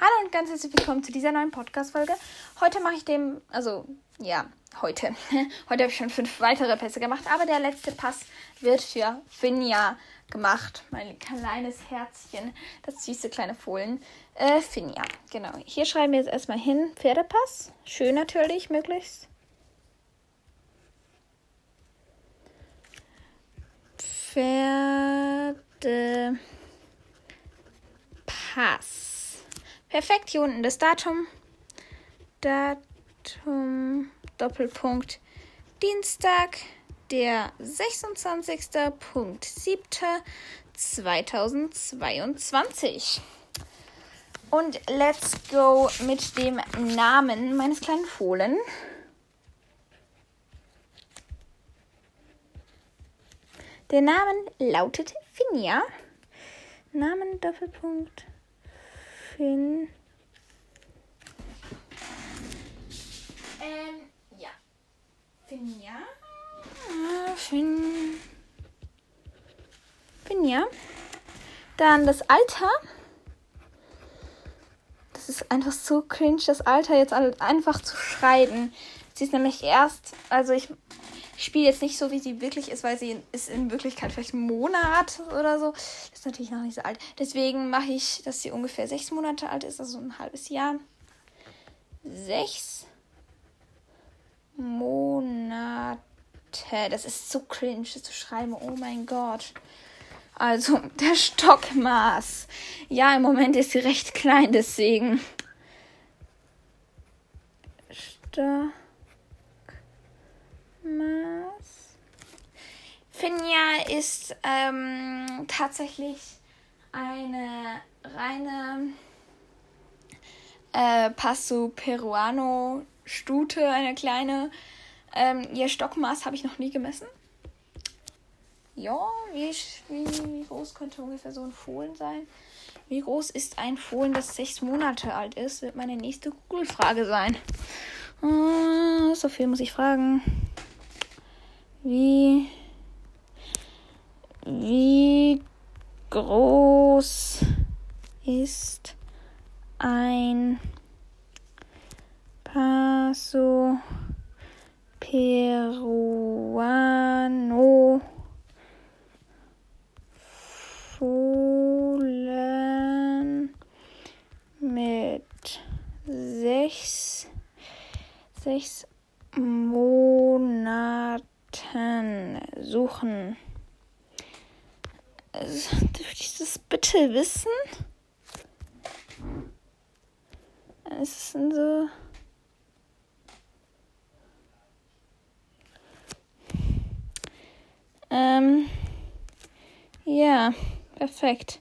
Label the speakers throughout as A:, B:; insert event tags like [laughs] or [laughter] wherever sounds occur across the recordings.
A: Hallo und ganz herzlich willkommen zu dieser neuen Podcast-Folge. Heute mache ich dem, also ja, heute. [laughs] heute habe ich schon fünf weitere Pässe gemacht, aber der letzte Pass wird für Finja gemacht. Mein kleines Herzchen, das süße kleine Fohlen. Äh, Finja, genau. Hier schreiben wir jetzt erstmal hin Pferdepass. Schön natürlich, möglichst. Pferdepass. Perfekt, hier unten das Datum. Datum, Doppelpunkt, Dienstag, der 26.07.2022. Und let's go mit dem Namen meines kleinen Fohlen. Der Name lautet Finja. Namen Doppelpunkt Fin. Ähm, ja. Finja. Fin. Finja. Dann das Alter. Das ist einfach so cringe, das Alter jetzt einfach zu schreiben. Sie ist nämlich erst, also ich spiele jetzt nicht so, wie sie wirklich ist, weil sie ist in Wirklichkeit vielleicht ein Monat oder so. Ist natürlich noch nicht so alt. Deswegen mache ich, dass sie ungefähr sechs Monate alt ist, also ein halbes Jahr. Sechs Monate. Das ist so cringe das zu schreiben. Oh mein Gott. Also, [laughs] der Stockmaß. Ja, im Moment ist sie recht klein, deswegen. Stockmaß. Finja ist ähm, tatsächlich eine reine äh, Passo Peruano Stute, eine kleine. Ähm, ihr Stockmaß habe ich noch nie gemessen. Ja, wie, wie, groß könnte ungefähr so ein Fohlen sein? Wie groß ist ein Fohlen, das sechs Monate alt ist? Wird meine nächste Google-Frage sein. Uh, so viel muss ich fragen. Wie wie groß ist ein Paso Peruano mit sechs, sechs Monaten suchen? Also, dürfte ich das bitte wissen? Es ist so. Ähm. Ja, perfekt.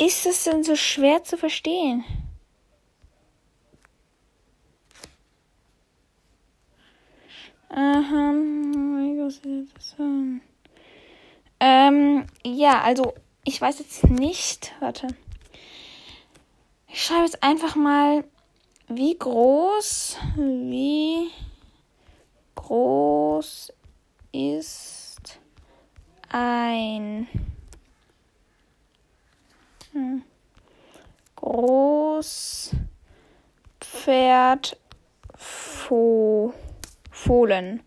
A: Ist es denn so schwer zu verstehen? Aha. Ähm, ja, also ich weiß jetzt nicht. Warte. Ich schreibe jetzt einfach mal, wie groß, wie groß ist ein hm, Großpferd Fohlen.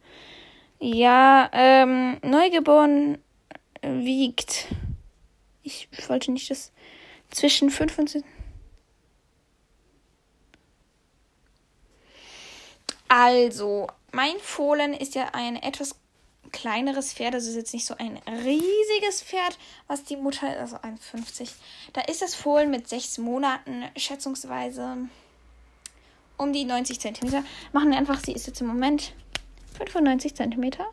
A: Ja, ähm, neugeboren wiegt. Ich wollte nicht das zwischen 5 und 10. Also, mein Fohlen ist ja ein etwas kleineres Pferd, also ist jetzt nicht so ein riesiges Pferd, was die Mutter, also 1,50. Da ist das Fohlen mit sechs Monaten schätzungsweise um die 90 Zentimeter. Machen wir einfach, sie ist jetzt im Moment 95 Zentimeter.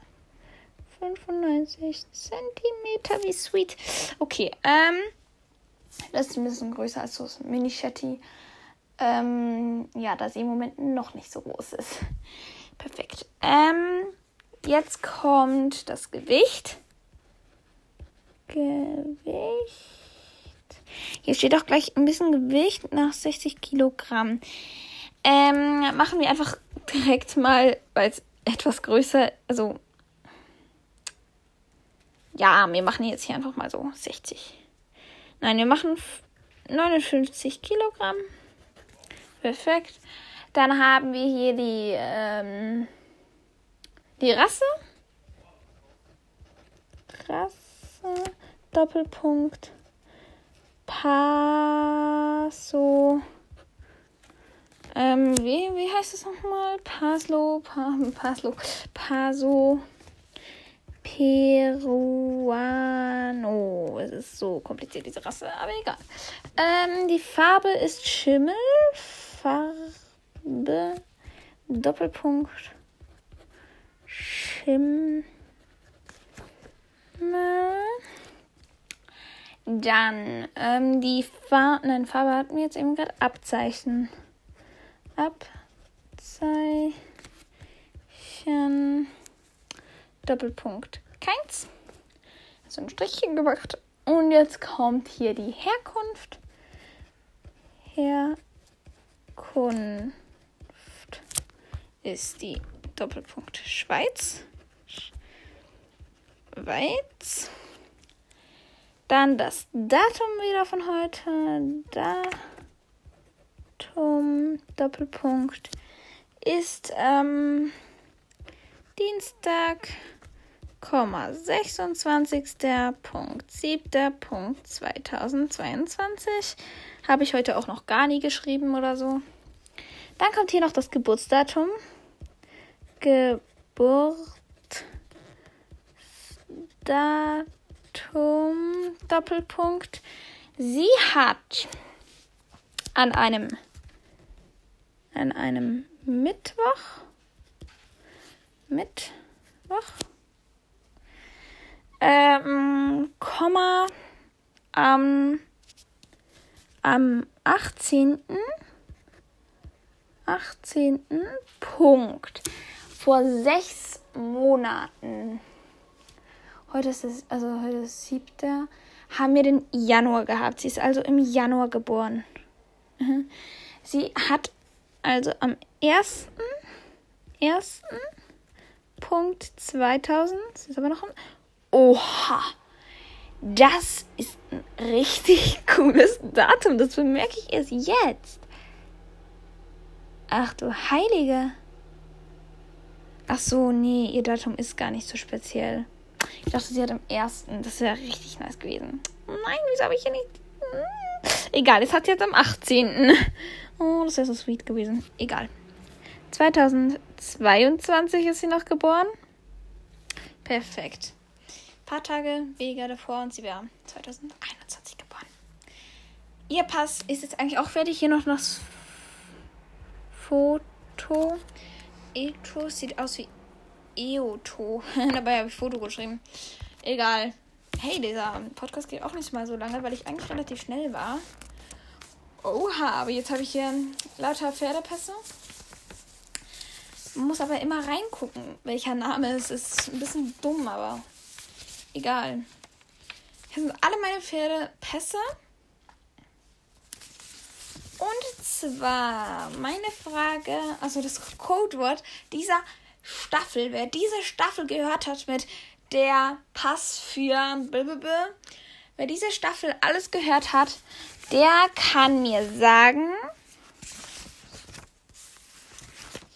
A: 95 Zentimeter, wie sweet. Okay, ähm, das ist ein bisschen größer als so das Mini Shetty. Ähm, ja, da sie im Moment noch nicht so groß ist. [laughs] Perfekt. Ähm, jetzt kommt das Gewicht. Gewicht. Hier steht auch gleich ein bisschen Gewicht nach 60 Kilogramm. Ähm, machen wir einfach [laughs] direkt mal, weil es etwas größer, also ja, wir machen jetzt hier einfach mal so 60. Nein, wir machen 59 Kilogramm. Perfekt. Dann haben wir hier die, ähm, die Rasse. Rasse. Doppelpunkt. Paso. Ähm, wie, wie heißt es nochmal? Paslo, pa, Paslo, Paso, Peruano. Es ist so kompliziert, diese Rasse, aber egal. Ähm, die Farbe ist Schimmelfarbe, Doppelpunkt, Schimmel. Dann ähm, die Farbe, nein, Farbe hatten wir jetzt eben gerade Abzeichen. Abzeichen. Doppelpunkt. Keins. So ein Strichchen gemacht. Und jetzt kommt hier die Herkunft. Herkunft ist die Doppelpunkt Schweiz. Schweiz. Dann das Datum wieder von heute. Datum, Doppelpunkt, ist ähm, Dienstag, 26.7.2022. Habe ich heute auch noch gar nie geschrieben oder so. Dann kommt hier noch das Geburtsdatum. Geburtsdatum. Datum, Doppelpunkt. Sie hat an einem, an einem Mittwoch, Mittwoch, ähm, Komma, am, am 18. 18. Punkt. Vor sechs Monaten heute ist es, also heute ist siebter, haben wir den Januar gehabt. Sie ist also im Januar geboren. Mhm. Sie hat also am 1. 1. Punkt 2000, das ist aber noch ein, oha, das ist ein richtig [laughs] cooles Datum, das bemerke ich erst jetzt. Ach du Heilige. Ach so, nee, ihr Datum ist gar nicht so speziell. Ich dachte, sie hat am ersten. Das wäre richtig nice gewesen. Nein, wieso habe ich hier nicht. Hm. Egal, es hat jetzt am 18. Oh, das wäre so sweet gewesen. Egal. 2022 ist sie noch geboren. Perfekt. Ein paar Tage weniger davor und sie wäre 2021 geboren. Ihr Pass ist jetzt eigentlich auch fertig. Hier noch das Foto. Etro sieht aus wie Eoto. [laughs] Dabei habe ich Foto geschrieben. Egal. Hey, dieser Podcast geht auch nicht mal so lange, weil ich eigentlich relativ schnell war. Oha, aber jetzt habe ich hier lauter Pferdepässe. Man muss aber immer reingucken, welcher Name es ist. Ein bisschen dumm, aber egal. Hier sind alle meine Pferdepässe. Und zwar meine Frage, also das Codewort dieser Staffel, wer diese Staffel gehört hat mit der Pass für blablabla, wer diese Staffel alles gehört hat, der kann mir sagen,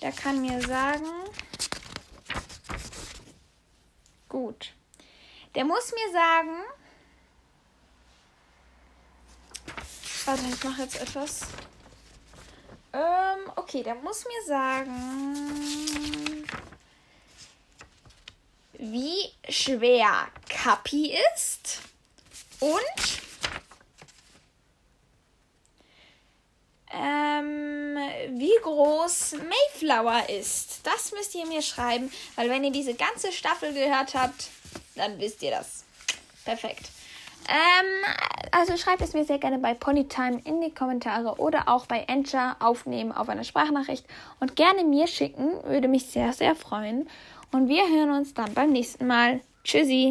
A: der kann mir sagen, gut, der muss mir sagen, warte, ich mache jetzt etwas. Ähm, okay, der muss mir sagen, wie schwer Kapi ist und ähm, wie groß Mayflower ist. Das müsst ihr mir schreiben, weil wenn ihr diese ganze Staffel gehört habt, dann wisst ihr das. Perfekt. Ähm, also schreibt es mir sehr gerne bei Ponytime in die Kommentare oder auch bei Encha aufnehmen auf eine Sprachnachricht und gerne mir schicken, würde mich sehr, sehr freuen. Und wir hören uns dann beim nächsten Mal. Tschüssi.